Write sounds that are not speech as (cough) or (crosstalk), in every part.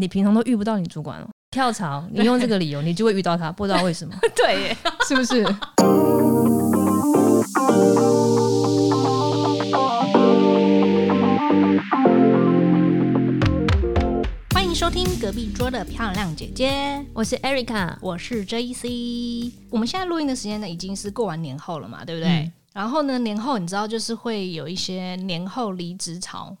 你平常都遇不到你主管哦。跳槽，你用这个理由，你就会遇到他，不知道为什么，(laughs) 对耶，是不是？欢迎收听隔壁桌的漂亮姐姐，我是 Erica，我是 JC。我们现在录音的时间呢，已经是过完年后了嘛，对不对？嗯然后呢，年后你知道就是会有一些年后离职潮。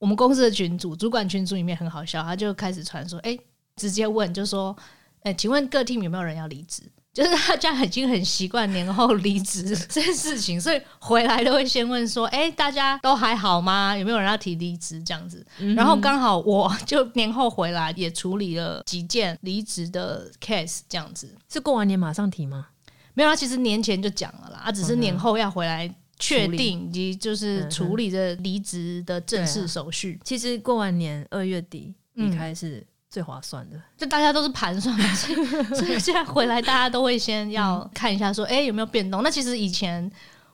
我们公司的群组主管群组里面很好笑，他就开始传说，哎，直接问就说，哎，请问各 team 有没有人要离职？(laughs) 就是大家已经很习惯年后离职这件事情，所以回来都会先问说：“哎、大家都还好吗？有没有人要提离职？”这样子。然后刚好我 (laughs) 就年后回来，也处理了几件离职的 case，这样子。是过完年马上提吗？没有啊，其实年前就讲了啦，啊，只是年后要回来确定以及就是处理这离职的正式手续。其实过完年二月底嗯离开是最划算的。就大家都是盘算嘛，(laughs) 所以所以现在回来，大家都会先要看一下说，哎、有没有变动？那其实以前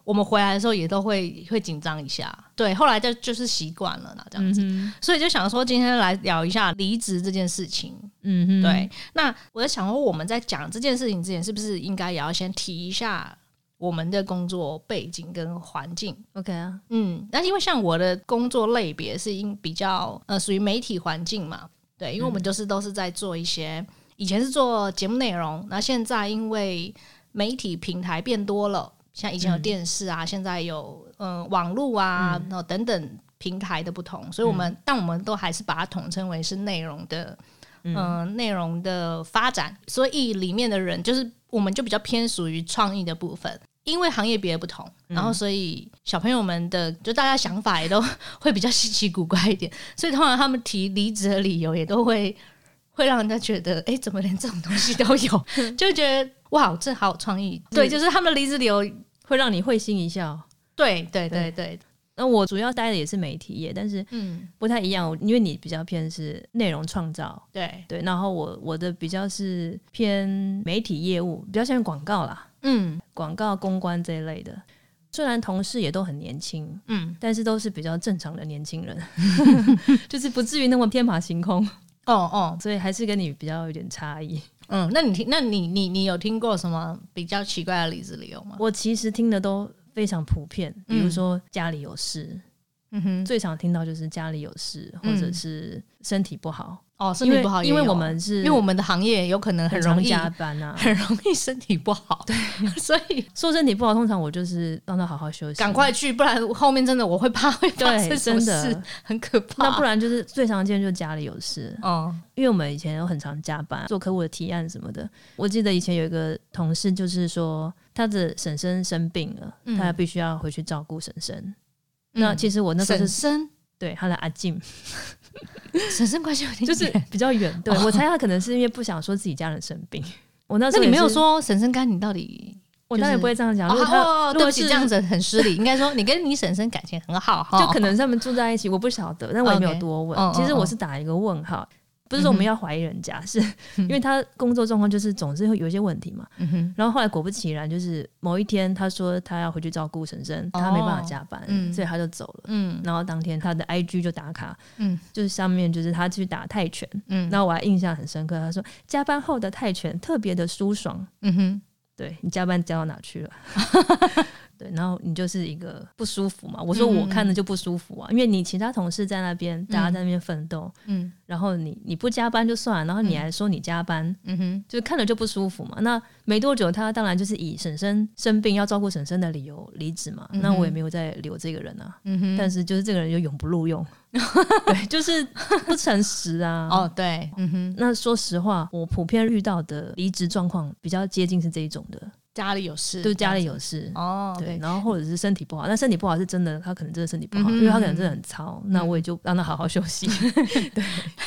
我们回来的时候也都会会紧张一下，对，后来就就是习惯了啦，这样子。嗯所以就想说，今天来聊一下离职这件事情。嗯哼，对，那我在想说，我们在讲这件事情之前，是不是应该也要先提一下我们的工作背景跟环境？，OK 啊，嗯，那因为像我的工作类别是因比较呃属于媒体环境嘛，对，因为我们就是都是在做一些以前是做节目内容，那现在因为媒体平台变多了，像以前有电视啊，现在有嗯、呃网络啊，然后等等平台的不同，所以我们、但我们都还是把它统称为是内容的。嗯，内、容的发展，所以里面的人就是我们就比较偏属于创意的部分，因为行业别的不同，然后所以小朋友们的就大家想法也都会比较稀奇古怪一点，所以通常他们提离职的理由也都会会让人家觉得，哎、怎么连这种东西都有，(laughs) 就会觉得哇，这好有创意。对，就是他们的离职理由，会让你会心一笑。对对对。对，那我主要待的也是媒体业，但是嗯，不太一样，因为你比较偏是内容创造，对，对，然后我我的比较是偏媒体业务，比较像广告啦，嗯。广告公关这一类的。虽然同事也都很年轻，嗯，但是都是比较正常的年轻人，(laughs) (laughs) 就是不至于那么天马行空，哦哦，所以还是跟你比较有点差异。(laughs) 嗯，那你听，那你你你有听过什么比较奇怪的例子理由吗？我其实听的都非常普遍，比如说家里有事，嗯哼，最常听到就是家里有事，或者是身体不好，哦，身体不好因为我们是因为我们的行业有可能很容易加班啊，很容易身体不好，对，所以说身体不好，通常我就是让他好好休息，赶快去，不然后面真的我会怕会发对，生什么真的事，很可怕。那不然就是最常见就是家里有事，哦，因为我们以前有很常加班做客户的提案什么的。我记得以前有一个同事就是说他的婶婶生病了，嗯他必须要回去照顾婶婶。那其实我那时候是婶对他的阿静，(laughs) 婶婶关系有点就是远比较远。对我猜他可能是因为不想说自己家人生病。我那时候也那你没有是，说婶婶干你到底？我当然不会这样讲。如哦果他哦，对不起，如果是这样子很失礼。(laughs) 应该说你跟你婶婶感情很好哈，就可能他们住在一起，我不晓得，但我也没有 OK 多问。嗯嗯其实我是打一个问号，不是说我们要怀疑人家，是因为他工作状况就是总是会有一些问题嘛。嗯，然后后来果不其然，就是某一天他说他要回去照顾婶婶，他没办法加班，嗯所以他就走了。嗯然后当天他的 IG 就打卡，嗯就是上面就是他去打泰拳，嗯然后我还印象很深刻，他说加班后的泰拳特别的舒爽。嗯哼，对你加班加到哪去了？(laughs) 对，然后你就是一个不舒服嘛。我说嗯我看着就不舒服啊，因为你其他同事在那边，大家在那边奋斗，嗯然后你你不加班就算了，然后你还说你加班，嗯哼，就看着就不舒服嘛。那没多久，他当然就是以婶婶生病要照顾婶婶的理由离职嘛。那我也没有再留这个人啊，嗯哼，但是就是这个人就永不录用，(laughs) 对，就是不诚实啊。(laughs) 哦，对，嗯哼，那说实话，我普遍遇到的离职状况比较接近是这一种的，家里有事，就是家里有事，哦，对，然后或者是身体不好，但身体不好是真的，他可能真的身体不好，嗯因为他可能真的很糙，那我也就让他好好休息。(laughs) 对。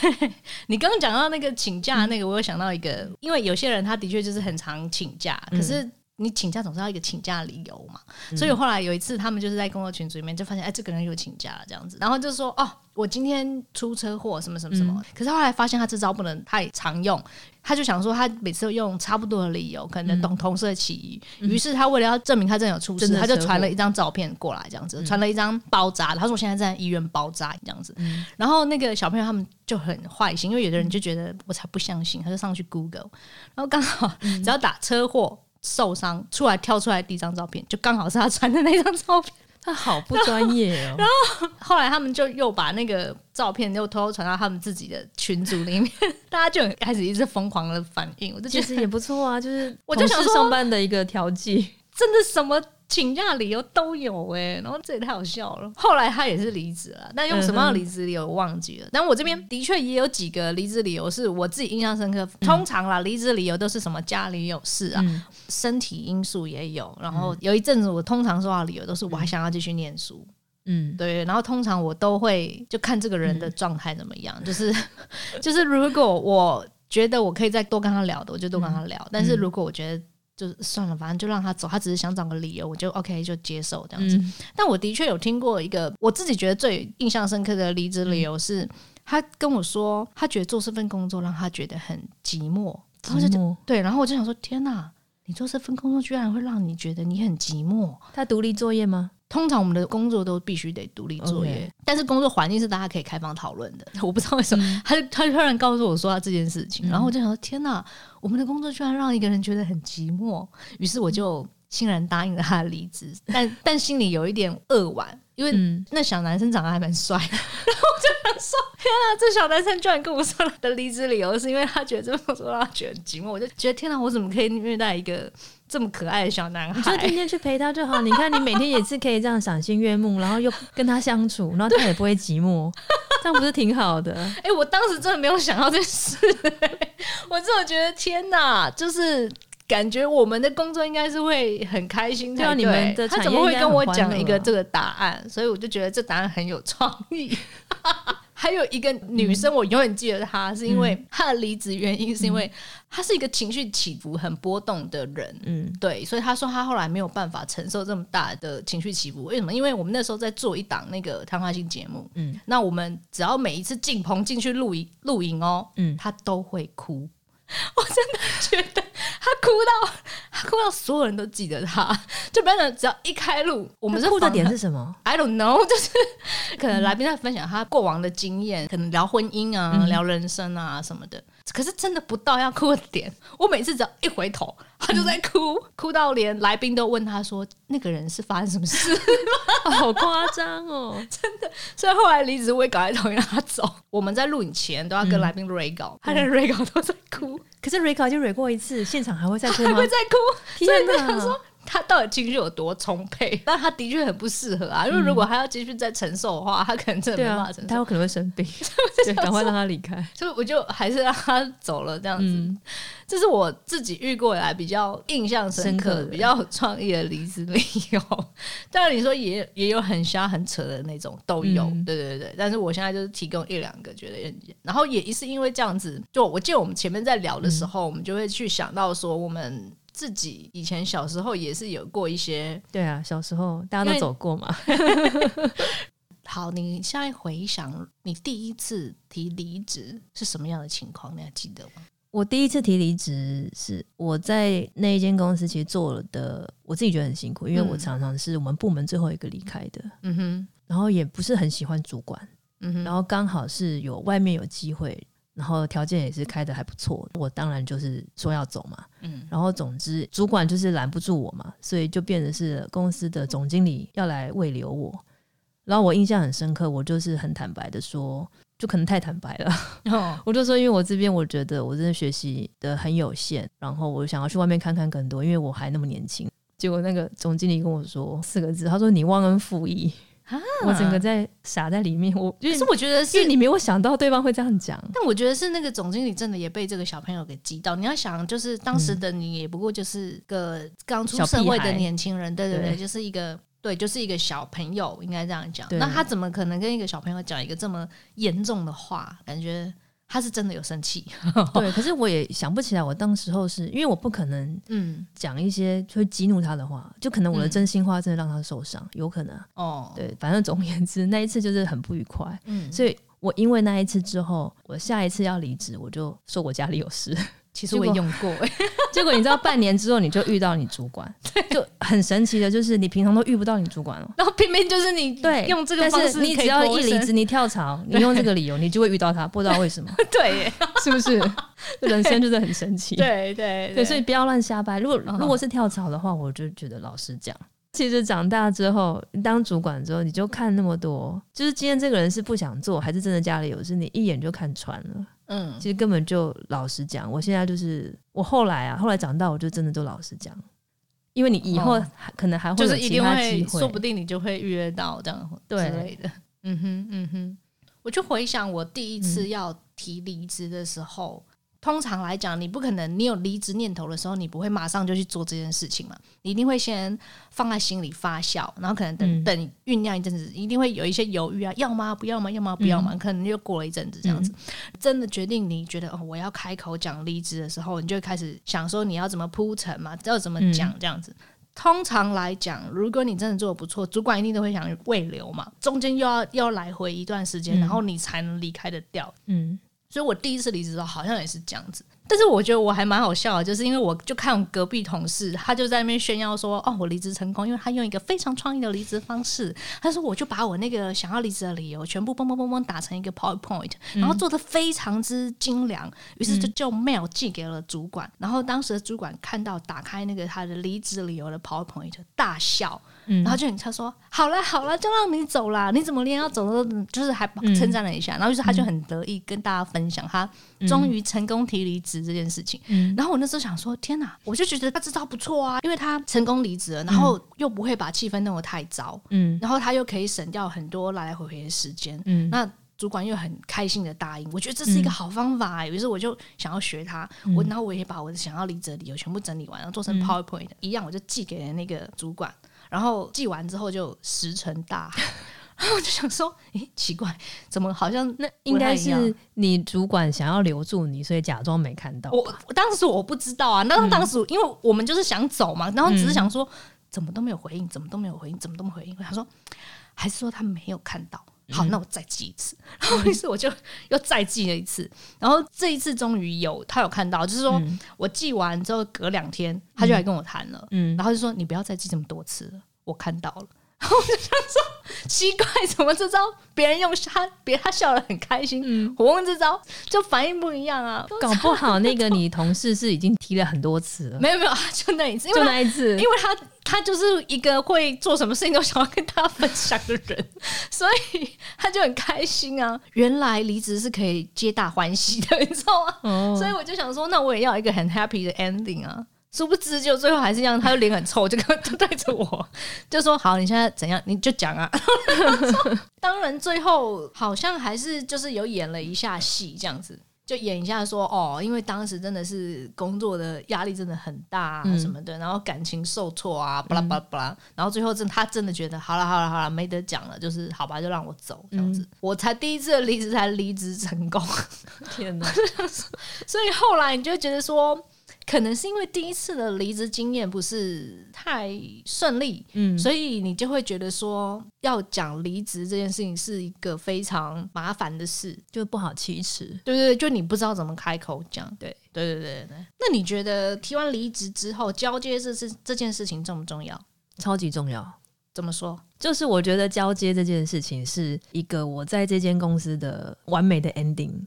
(laughs) 你刚刚讲到那个请假那个，我有想到一个，因为有些人他的确就是很常请假，可是你请假总是要一个请假理由嘛。所以后来有一次，他们就是在工作群组里面就发现，哎，这个人又请假了这样子，然后就说，哦，我今天出车祸什么什么什么。可是后来发现他这招不能太常用，他就想说他每次都用差不多的理由，可能懂同事的起疑。于是他为了要证明他真的有出事，他就传了一张照片过来，这样子，传了一张包扎。他说我现在在医院包扎这样子。然后那个小朋友他们就很坏心，因为有的人就觉得我才不相信，他就上去 Google，然后刚好只要打车祸。受伤出来跳出来第一张照片，就刚好是他传的那张照片。他好不专业哦。(laughs) 然后后来他们就又把那个照片又偷偷传到他们自己的群组里面，大家就开始一直疯狂的反应。我就觉得也不错啊，就是我就想上班的一个调剂，真的什么。请假理由都有哎，然后这也太好笑了。后来他也是离职了，但用什么样的离职理由我忘记了。但我这边的确也有几个离职理由是我自己印象深刻。通常啦，离职理由都是什么家里有事啊，身体因素也有。然后有一阵子我通常说到理由都是我还想要继续念书。嗯，对。然后通常我都会就看这个人的状态怎么样，就是 (laughs) 就是如果我觉得我可以再多跟他聊的，我就多跟他聊。但是如果我觉得就算了，反正就让他走。他只是想找个理由，我就 OK 就接受这样子。但我的确有听过一个我自己觉得最印象深刻的离职理由是，他跟我说他觉得做这份工作让他觉得很寂寞。寂寞对，然后我就想说，天哪，你做这份工作居然会让你觉得你很寂寞？他独立作业吗？通常我们的工作都必须得独立作业，但是工作环境是大家可以开放讨论的。(laughs) 我不知道为什么，他就他就突然告诉我说他这件事情，然后我就想说天哪，我们的工作居然让一个人觉得很寂寞，于是我就欣然答应了他的离职，但但心里有一点扼腕。因为那小男生长得还蛮帅，(laughs) 然后我就想说：天啊，这小男生居然跟我说他的离职理由是因为他觉得这份工作让他觉得很寂寞。我就觉得天哪，我怎么可以虐待一个这么可爱的小男孩？你就天天去陪他就好。你看，你每天也是可以这样赏心悦目，然后又跟他相处，然后他也不会寂寞，(laughs) 这样不是挺好的？哎，我当时真的没有想到这事，我真的觉得天哪，就是。感觉我们的工作应该是会很开心才对，他怎么会跟我讲一个这个答案？所以我就觉得这答案很有创意。(laughs) 还有一个女生，我永远记得她，是因为她的离职原因是因为她是一个情绪起伏很波动的人。嗯，对，所以她说她后来没有办法承受这么大的情绪起伏。为什么？因为我们那时候在做一档那个谈话性节目，嗯，那我们只要每一次进棚进去录影录影哦，嗯，她都会哭。(laughs) 我真的觉得他哭到他哭到所有人都记得他，就变成只要一开路，我们哭的点是什么？I don't know，(laughs) 就是可能来宾在分享他过往的经验，可能聊婚姻啊、聊人生啊什么的。可是真的不到要哭的点，我每次只要一回头，他就在哭，(laughs) 哭到连来宾都问他说：“那个人是发生什么事？” (laughs) 好夸张哦，(laughs) 真的。所以后来离职，我也赶快同意让他走。我们在录影前都要跟来宾 re 稿，他连 re 稿都在哭。可是 re 稿就 re 过一次，现场还会再哭吗？还会再哭。天哪！他到底情绪有多充沛？(laughs) 但他的确很不适合啊，因为如果他要继续再承受的话，他可能真的没办法承受，他有可能会生病，(laughs) 赶快让他离开。所以我就还是让他走了，这样子。这是我自己遇过来比较印象深刻、比较有创意的离职理由。(laughs) 当然你说也也有很瞎、很扯的那种都有，对对对。但是我现在就是提供一两个觉得，然后也是因为这样子，就我记得我们前面在聊的时候，我们就会去想到说我们。自己以前小时候也是有过一些，对啊，小时候大家都走过嘛。(laughs) 好，你现在回想，你第一次提离职是什么样的情况？你还记得吗？我第一次提离职是我在那一间公司，其实做了的，我自己觉得很辛苦，因为我常常是我们部门最后一个离开的。嗯哼，然后也不是很喜欢主管。嗯哼，然后刚好是有外面有机会。然后条件也是开的还不错，我当然就是说要走嘛。嗯，然后总之主管就是拦不住我嘛，所以就变成是公司的总经理要来慰留我。然后我印象很深刻，我就是很坦白的说，就可能太坦白了。(laughs) 我就说，因为我这边我觉得我真的学习的很有限，然后我想要去外面看看更多，因为我还那么年轻。结果那个总经理跟我说四个字，他说你忘恩负义。我整个在傻在里面，我 (laughs) 可是我觉得是你没有想到对方会这样讲，但我觉得是那个总经理真的也被这个小朋友给激到。你要想，就是当时的你也不过就是个刚出社会的年轻人，对对对，就是一个对，就是一个小朋友，应该这样讲。那他怎么可能跟一个小朋友讲一个这么严重的话？感觉他是真的有生气。(laughs) 对，可是我也想不起来，我当时候是因为我不可能嗯讲一些会激怒他的话，就可能我的真心话真的让他受伤，有可能哦。对，反正总而言之，那一次就是很不愉快。嗯，所以我因为那一次之后，我下一次要离职，我就说我家里有事。其实我也用过，(laughs) 结果你知道，半年之后你就遇到你主管，就很神奇的，就是你平常都遇不到你主管了，然后偏偏就是你对用这个方式，你只要一离职，你跳槽，你用这个理由，你就会遇到他，不知道为什么，(laughs) 对，是不是？人生就是很神奇，对对对，所以不要乱瞎掰。如果如果是跳槽的话，我就觉得老实讲，其实长大之后当主管之后，你就看那么多，就是今天这个人是不想做，还是真的家里有事，你一眼就看穿了。嗯，其实根本就老实讲，我现在就是我后来啊，后来长大，我就真的都老实讲，因为你以后可能还会有其他机会，说不定你就会预约到这样之类的。嗯哼，嗯哼，我就回想我第一次要提离职的时候。通常来讲，你不可能，你有离职念头的时候，你不会马上就去做这件事情嘛？你一定会先放在心里发酵，然后可能等等酝酿一阵子，一定会有一些犹豫啊，要吗？不要吗？要吗？不要吗？可能又过了一阵子这样子，真的决定你觉得哦，我要开口讲离职的时候，你就开始想说你要怎么铺陈嘛，要怎么讲这样子。通常来讲，如果你真的做的不错，主管一定都会想未留嘛，中间又要要来回一段时间，然后你才能离开的掉。嗯。所以我第一次离职的时候，好像也是这样子。但是我觉得我还蛮好笑的，就是因为我就看隔壁同事，他就在那边炫耀说：“哦，我离职成功，因为他用一个非常创意的离职方式。”他说：“我就把我那个想要离职的理由全部嘣嘣嘣嘣打成一个 PowerPoint，然后做的非常之精良。”于是就就 mail 寄给了主管。然后当时的主管看到打开那个他的离职理由的 PowerPoint，大笑。然后就他说：“好了好了，就让你走了。你怎么连要走都就是还称赞了一下。”然后就是他就很得意跟大家分享他终于成功提离职。这件事情，然后我那时候想说，天哪！我就觉得他这招不错啊，因为他成功离职了，然后又不会把气氛弄得太糟，嗯，然后他又可以省掉很多来来回回的时间，嗯，那主管又很开心的答应，我觉得这是一个好方法，于是我就想要学他，我然后我也把我的想要离职的理由全部整理完，然后做成 PowerPoint 一样，我就寄给了那个主管，然后寄完之后就石沉大海。然后我就想说，诶，奇怪，怎么好像那应该是你主管想要留住你，所以假装没看到。我当时我不知道啊，那当时因为我们就是想走嘛，然后只是想说，怎么都没有回应，怎么都没有回应，怎么都没回应。他说，还是说他没有看到？好，那我再记一次。然后于是我就又再记了一次，然后这一次终于有他有看到，就是说我记完之后隔两天他就来跟我谈了，嗯，然后就说你不要再记这么多次了，我看到了。(laughs) 然后我就想说，奇怪，怎么这招别人用他，别他笑得很开心，嗯我用这招就反应不一样啊！搞不好那个你同事是已经提了很多次了，没 (laughs) 有没有，就那一次，就那一次，因为他他就是一个会做什么事情都想要跟大家分享的人，(laughs) 所以他就很开心啊！原来离职是可以皆大欢喜的，你知道吗？所以我就想说，那我也要一个很 happy 的 ending 啊！殊不知，就最后还是一样，他的脸很臭，就就带着我，就说：“好，你现在怎样？你就讲啊。(laughs) ”当然，最后好像还是就是有演了一下戏，这样子就演一下说：“哦，因为当时真的是工作的压力真的很大啊，什么的，然后感情受挫啊，巴拉巴拉巴拉。”然后最后真他真的觉得好了好了好了，没得讲了，就是好吧，就让我走这样子。我才第一次离职才离职成功，天哪！(laughs) 所以后来你就觉得说。可能是因为第一次的离职经验不是太顺利，嗯，所以你就会觉得说要讲离职这件事情是一个非常麻烦的事，就不好启齿。对对对，就你不知道怎么开口讲。对对对对对。那你觉得提完离职之后交接这是这件事情重不重要？超级重要。怎么说？就是我觉得交接这件事情是一个我在这间公司的完美的 ending。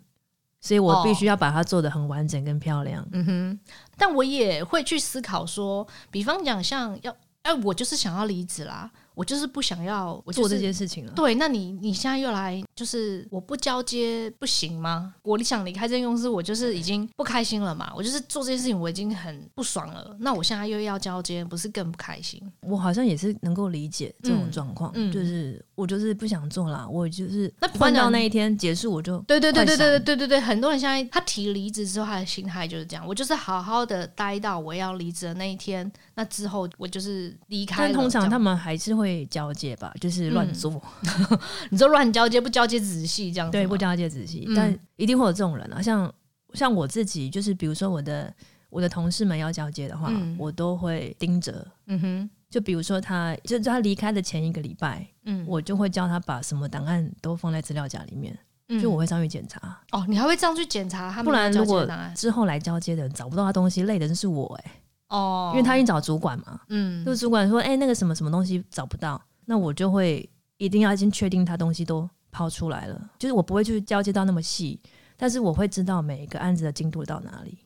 所以我必须要把它做的很完整跟漂亮。嗯哼，但我也会去思考说，比方讲像要，哎，我就是想要离职啦。我就是不想要做这件事情了。对，那你你现在又来，就是我不交接不行吗？我想离开这间公司，我就是已经不开心了嘛。我就是做这件事情，我已经很不爽了。那我现在又要交接，不是更不开心？我好像也是能够理解这种状况，就是我就是不想做了。我就是那换到那一天结束，我就对对对对对对对对对。很多人现在他提离职之后，他的心态就是这样。我就是好好的待到我要离职的那一天，那之后我就是离开。但通常他们还是会。会交接吧，就是乱做。(laughs) 你说乱交接不交接仔细这样？对，不交接仔细，但一定会有这种人啊。像像我自己，就是比如说我的我的同事们要交接的话，我都会盯着。嗯哼，就比如说他，就他离开的前一个礼拜，嗯，我就会叫他把什么档案都放在资料夹里面。就我会上去检查。哦，你还会这样去检查？他不然如果之后来交接的人找不到他东西，累的人是我哎。哦，因为他已经找主管嘛，嗯，就主管说，哎，那个什么什么东西找不到，那我就会一定要先确定他东西都抛出来了，就是我不会去交接到那么细，但是我会知道每一个案子的进度到哪里，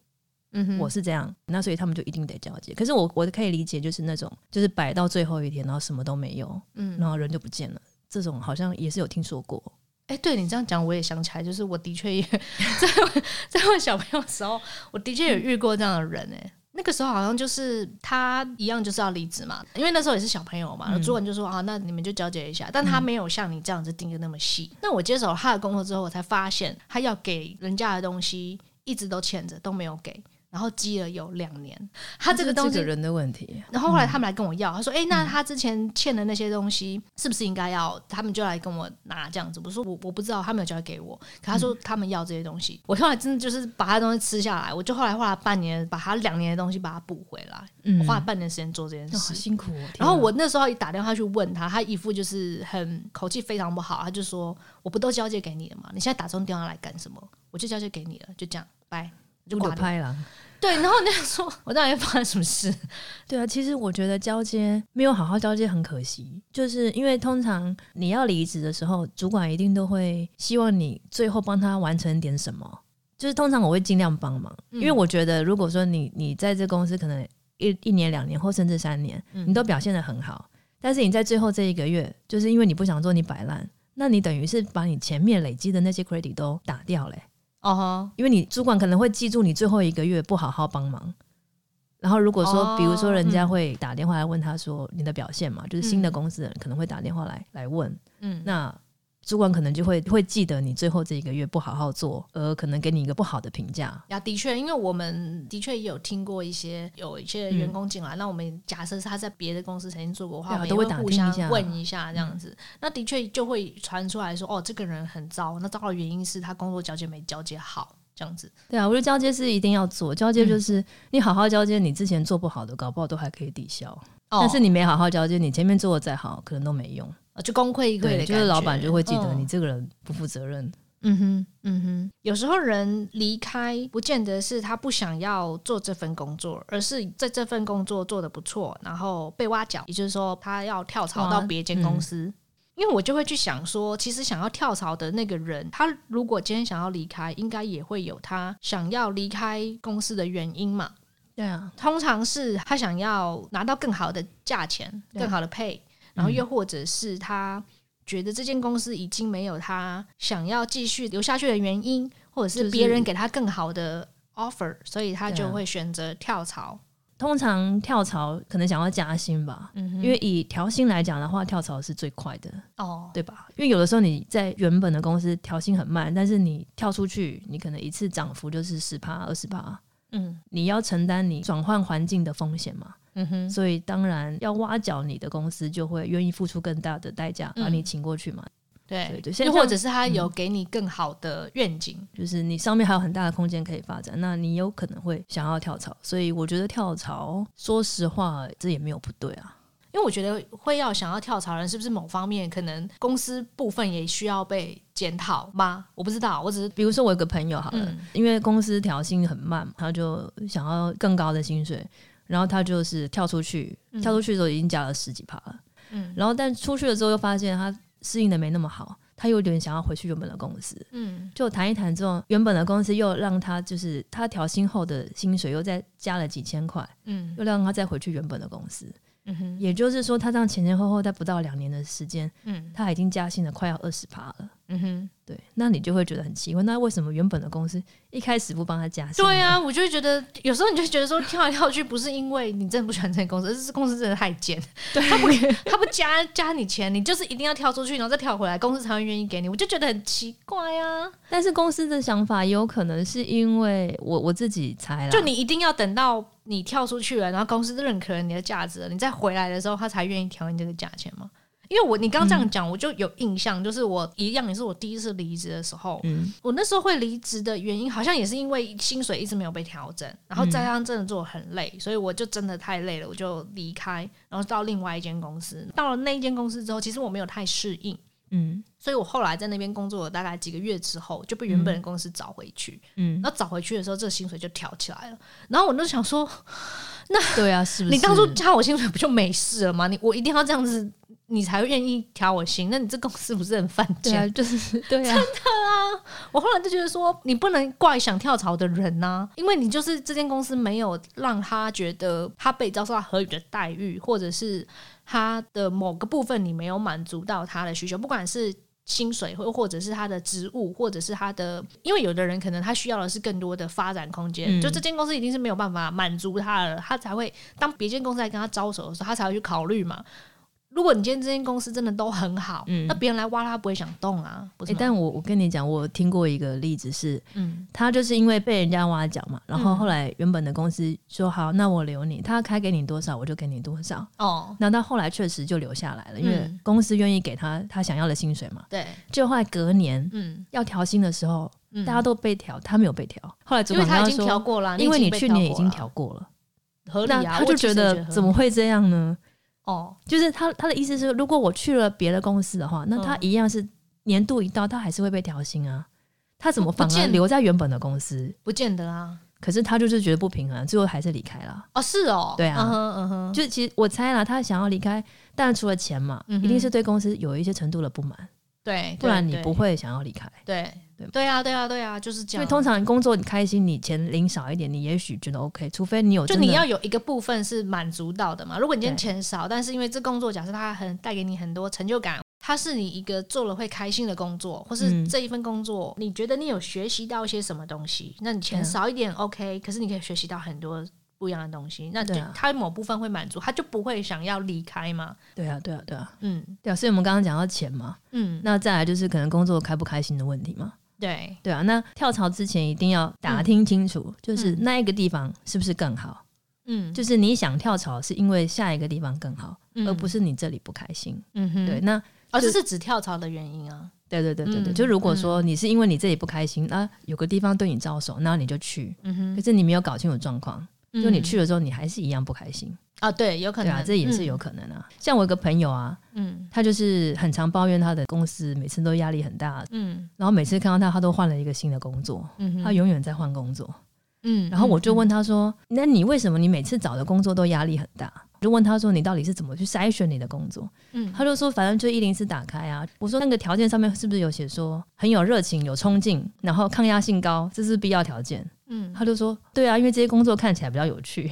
嗯，我是这样，那所以他们就一定得交接。可是我我可以理解，就是那种就是摆到最后一天，然后什么都没有，嗯，然后人就不见了，这种好像也是有听说过。哎，对你这样讲，我也想起来，就是我的确也 (laughs) 在在问小朋友的时候，我的确有遇过这样的人，哎。那个时候好像就是他一样就是要离职嘛，因为那时候也是小朋友嘛。主管就说啊，那你们就交接一下，但他没有像你这样子盯的那么细。那我接手他的工作之后，我才发现他要给人家的东西一直都欠着，都没有给。然后积了有两年，他这个东西人的问题。然后后来他们来跟我要，他说：“哎，那他之前欠的那些东西，是不是应该要？”他们就来跟我拿这样子。我说：“我我不知道，他没有交给我。”可他说他们要这些东西，我后来真的就是把他东西吃下来。我就后来花了半年，把他两年的东西把它补回来。嗯，花了半年时间做这件事，辛苦。然后我那时候一打电话去问他，他一副就是很口气非常不好，他就说：“我不都交接给你了吗？你现在打这种电话来干什么？我就交接给你了，就这样，拜。”就挂拍了。对，然后那样说，我到底发生什么事？(laughs) 对啊，其实我觉得交接没有好好交接很可惜，就是因为通常你要离职的时候，主管一定都会希望你最后帮他完成点什么。就是通常我会尽量帮忙，因为我觉得如果说你你在这公司可能一一年两年或甚至三年，你都表现的很好，但是你在最后这一个月，就是因为你不想做你摆烂，那你等于是把你前面累积的那些 credit 都打掉嘞。哦，因为你主管可能会记住你最后一个月不好好帮忙，然后如果说，比如说人家会打电话来问他说你的表现嘛，就是新的公司人可能会打电话来来问，嗯，那。主管可能就会会记得你最后这一个月不好好做，而可能给你一个不好的评价。呀，的确，因为我们的确也有听过一些有一些员工进来，那我们假设是他在别的公司曾经做过的话，我们都会互相问一下这样子。那的确就会传出来说，哦，这个人很糟。那糟的原因是他工作交接没交接好，这样子。对啊，我觉得交接是一定要做，交接就是你好好交接，你之前做不好的，搞不好都还可以抵消。但是你没好好交接，你前面做的再好，可能都没用。就功亏一篑的就是老板就会记得你这个人不负责任。嗯哼，嗯哼。有时候人离开，不见得是他不想要做这份工作，而是在这份工作做的不错，然后被挖角，也就是说他要跳槽到别间公司。因为我就会去想说，其实想要跳槽的那个人，他如果今天想要离开，应该也会有他想要离开公司的原因嘛。对啊，通常是他想要拿到更好的价钱，更好的配。然后又或者是他觉得这间公司已经没有他想要继续留下去的原因，或者是别人给他更好的 offer，所以他就会选择跳槽。通常跳槽可能想要加薪吧，因为以调薪来讲的话，跳槽是最快的哦，对吧？因为有的时候你在原本的公司调薪很慢，但是你跳出去，你可能一次涨幅就是十趴、二十趴，嗯，你要承担你转换环境的风险嘛。嗯哼，所以当然要挖角你的公司，就会愿意付出更大的代价把你请过去嘛。对对对，又或者是他有给你更好的愿景，就是你上面还有很大的空间可以发展，那你有可能会想要跳槽。所以我觉得跳槽，说实话，这也没有不对啊。因为我觉得会要想要跳槽人，是不是某方面可能公司部分也需要被检讨吗？我不知道，我只是比如说我有个朋友好了，因为公司调薪很慢，他就想要更高的薪水。然后他就是跳出去，跳出去的时候已经加了十几趴了。嗯，然后但出去了之后又发现他适应的没那么好，他有点想要回去原本的公司。嗯，就谈一谈之后，原本的公司又让他就是他调薪后的薪水又再加了几千块。嗯，又让他再回去原本的公司。嗯哼，也就是说他这样前前后后在不到两年的时间，嗯，他已经加薪了快要二十趴了。嗯哼，对，那你就会觉得很奇怪，那为什么原本的公司一开始不帮他加薪？对啊，我就会觉得有时候你就觉得说跳来跳去不是因为你真的不喜欢这个公司，而是公司真的太贱，对他不他不加加你钱，你就是一定要跳出去，然后再跳回来，公司才会愿意给你。我就觉得很奇怪啊。但是公司的想法也有可能是因为我我自己猜了，就你一定要等到你跳出去了，然后公司认可了你的价值了，你再回来的时候，他才愿意调你这个价钱吗？因为我你刚刚这样讲，我就有印象，就是我一样也是我第一次离职的时候，嗯，我那时候会离职的原因，好像也是因为薪水一直没有被调整，然后再加上真的做很累，所以我就真的太累了，我就离开，然后到另外一间公司。到了那一间公司之后，其实我没有太适应，嗯，所以我后来在那边工作了大概几个月之后，就被原本的公司找回去，嗯，然后找回去的时候，这个薪水就调起来了，然后我就想说，那对啊，是不是你当初加我薪水不就没事了吗？你我一定要这样子。你才愿意调我薪？那你这公司不是很犯贱？就是对啊，真的啊！我后来就觉得说，你不能怪想跳槽的人呐，因为你就是这间公司没有让他觉得他被遭受到合理的待遇，或者是他的某个部分你没有满足到他的需求，不管是薪水或或者是他的职务，或者是他的，因为有的人可能他需要的是更多的发展空间，就这间公司一定是没有办法满足他了，他才会当别间公司在跟他招手的时候，他才会去考虑嘛。如果你今天这间公司真的都很好，那别人来挖他不会想动啊。哎，但我我跟你讲，我听过一个例子是，嗯他就是因为被人家挖角嘛，然后后来原本的公司说好，那我留你，他开给你多少我就给你多少。哦，那他后来确实就留下来了，因为公司愿意给他他想要的薪水嘛。对，就后来隔年，嗯，要调薪的时候，大家都被调，他没有被调。后来主管他已经调过了，因为你去年已经调过了，合理啊。他就觉得怎么会这样呢？哦，就是他他的意思是，如果我去了别的公司的话，那他一样是年度一到，他还是会被调薪啊。他怎么反而留在原本的公司？不见得啊。可是他就是觉得不平衡，最后还是离开了。哦，是哦，对啊，嗯哼，就其实我猜了，他想要离开，但除了钱嘛，一定是对公司有一些程度的不满。对，不然你不会想要离开。对。对啊，对啊，对啊，就是这样。因为通常工作你开心，你钱领少一点，你也许觉得 OK。除非你有，就你要有一个部分是满足到的嘛。如果你今天钱少，但是因为这工作假设它很带给你很多成就感，它是你一个做了会开心的工作，或是这一份工作你觉得你有学习到一些什么东西，那你钱少一点 OK，可是你可以学习到很多。不一样的东西，那他某部分会满足，他就不会想要离开嘛？对啊，对啊，对啊，嗯，对啊。所以我们刚刚讲到钱嘛，嗯，那再来就是可能工作开不开心的问题嘛。对，对啊。那跳槽之前一定要打听清楚，就是那一个地方是不是更好？嗯，就是你想跳槽是因为下一个地方更好，而不是你这里不开心。嗯哼，对，那而这是指跳槽的原因啊。对对对对对，就如果说你是因为你这里不开心，那有个地方对你招手，那你就去。嗯哼，可是你没有搞清楚状况。就你去了之后，你还是一样不开心啊？对，有可能，啊，这也是有可能啊。像我一个朋友啊，嗯，他就是很常抱怨他的公司每次都压力很大，嗯，然后每次看到他，他都换了一个新的工作，嗯，他永远在换工作，嗯，然后我就问他说：“那你为什么你每次找的工作都压力很大？”就问他说：“你到底是怎么去筛选你的工作？”嗯，他就说：“反正就一零四打开啊。”我说：“那个条件上面是不是有写说很有热情、有冲劲，然后抗压性高，这是必要条件？”嗯，他就说：“对啊，因为这些工作看起来比较有趣。”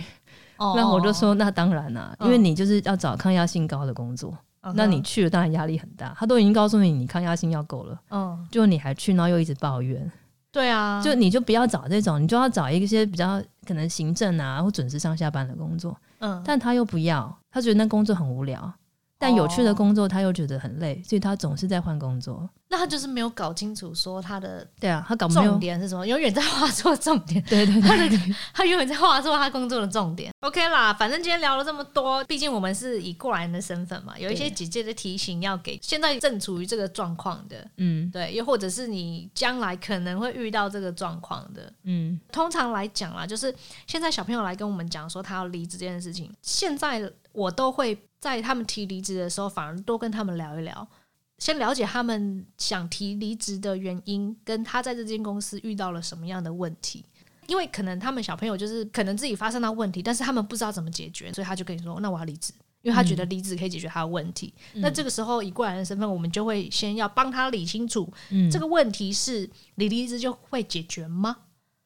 那我就说，那当然啦，因为你就是要找抗压性高的工作，那你去了当然压力很大。他都已经告诉你，你抗压性要够了，嗯，就你还去，然后又一直抱怨，对啊，就你就不要找这种，你就要找一些比较可能行政啊或准时上下班的工作，嗯，但他又不要，他觉得那工作很无聊。但有趣的工作他又觉得很累，所以他总是在换工作。那他就是没有搞清楚说他的对啊，他搞重点是什么？永远在画错重点。对对对，(laughs) 他永远在画错他工作的重点。OK 啦，反正今天聊了这么多，毕竟我们是以过来人的身份嘛，有一些姐姐的提醒要给现在正处于这个状况的，嗯，对，又或者是你将来可能会遇到这个状况的，嗯，通常来讲啦，就是现在小朋友来跟我们讲说他要离职这件事情，现在我都会。在他们提离职的时候，反而多跟他们聊一聊，先了解他们想提离职的原因，跟他在这间公司遇到了什么样的问题。因为可能他们小朋友就是可能自己发生到问题，但是他们不知道怎么解决，所以他就跟你说：“那我要离职。”因为他觉得离职可以解决他的问题。那这个时候以过来人的身份，我们就会先要帮他理清楚，这个问题是你离职就会解决吗？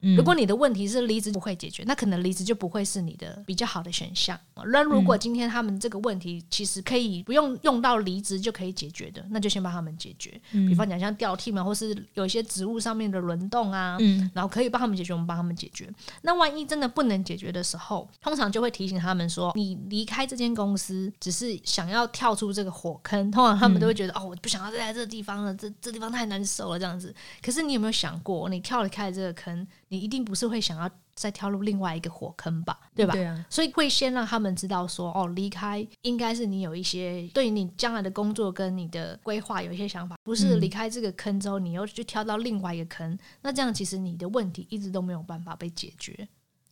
如果你的问题是离职不会解决，那可能离职就不会是你的比较好的选项。那如果今天他们这个问题其实可以不用用到离职就可以解决的，那就先帮他们解决。比方讲像调 team 啊，或是有一些职务上面的轮动啊，然后可以帮他们解决，我们帮他们解决。那万一真的不能解决的时候，通常就会提醒他们说，你离开这间公司只是想要跳出这个火坑。通常他们都会觉得，哦，我不想要再在这个地方了，这这地方太难受了这样子。可是你有没有想过，你跳离开这个坑？你一定不是会想要再跳入另外一个火坑吧？对吧？对啊，所以会先让他们知道说，哦，离开应该是你有一些对你将来的工作跟你的规划有一些想法，不是离开这个坑之后，你又去跳到另外一个坑，那这样其实你的问题一直都没有办法被解决。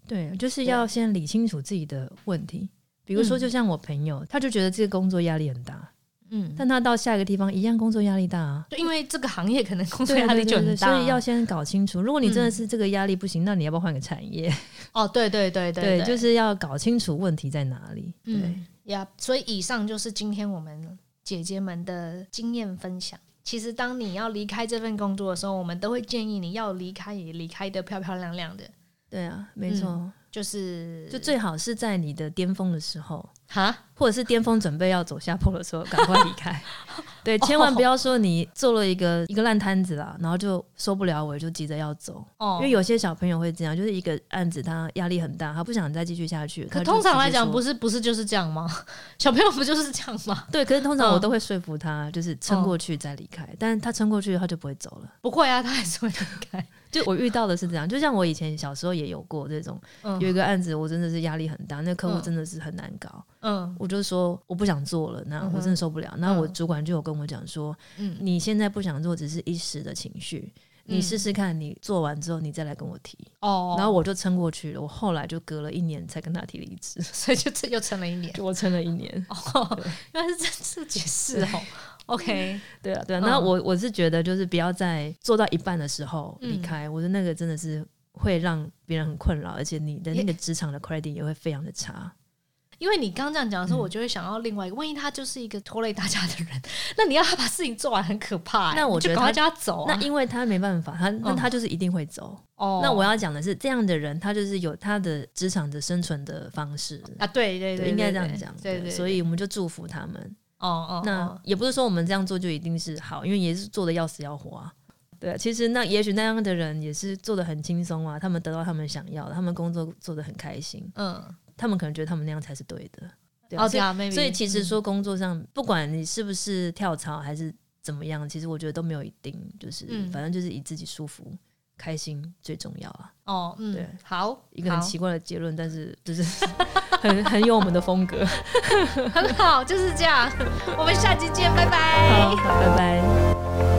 对，就是要先理清楚自己的问题。比如说，就像我朋友，他就觉得这个工作压力很大。嗯，但他到下一个地方一样工作压力大啊，就因为这个行业可能工作压力就很大，所以要先搞清楚。如果你真的是这个压力不行，那你要不要换个产业？哦，对对对 (laughs) 对，就是要搞清楚问题在哪里。对呀，所以以上就是今天我们姐姐们的经验分享。其实当你要离开这份工作的时候，我们都会建议你要离开也离开的漂漂亮亮的。对啊，没错。就是，就最好是在你的巅峰的时候，哈，或者是巅峰准备要走下坡的时候，赶快离开。(laughs) 对，千万不要说你做了一个一个烂摊子啦，然后就受不了我就急着要走。哦，因为有些小朋友会这样，就是一个案子他压力很大，他不想再继续下去。可通常来讲，不是不是就是这样吗？(laughs) 小朋友不就是这样吗？对，可是通常我都会说服他，就是撑过去再离开。但是他撑过去，他就不会走了。不会啊，他还是会离开。就 (laughs) 我遇到的是这样，就像我以前小时候也有过这种，有一个案子，我真的是压力很大，那客户真的是很难搞，嗯，我就说我不想做了，那我真的受不了，那我主管就有跟我讲说，嗯，你现在不想做只是一时的情绪，你试试看，你做完之后你再来跟我提，哦，然后我就撑过去了，我后来就隔了一年才跟他提离职，(laughs) 所以就这又撑了一年，(laughs) 我撑了一年，哦，(laughs) 原来是这这解释哦。OK，对啊，对啊，那我我是觉得就是不要在做到一半的时候离开，我觉得那个真的是会让别人很困扰，而且你的那个职场的 credit 也会非常的差。因为你刚这样讲的时候，我就会想到另外一个，万一他就是一个拖累大家的人，(laughs) 那你要他把事情做完很可怕。那我觉得他叫他走，那因为他没办法，他那他就是一定会走。哦，那我要讲的是这样的人，他就是有他的职场的生存的方式啊，对对对，应该这样讲，对对，所以我们就祝福他们。哦哦，那也不是说我们这样做就一定是好，因为也是做的要死要活啊。对，其实那也许那样的人也是做的很轻松啊，他们得到他们想要的，他们工作做的很开心。嗯，他们可能觉得他们那样才是对的。哦，对啊，所以其实说工作上，不管你是不是跳槽还是怎么样，其实我觉得都没有一定，就是反正就是以自己舒服。开心最重要啊！哦，嗯，对，好，一个很奇怪的结论，但是就是 (laughs) 很很有我们的风格，(laughs) 很好，就是这样。我们下期见，拜拜。好，拜拜。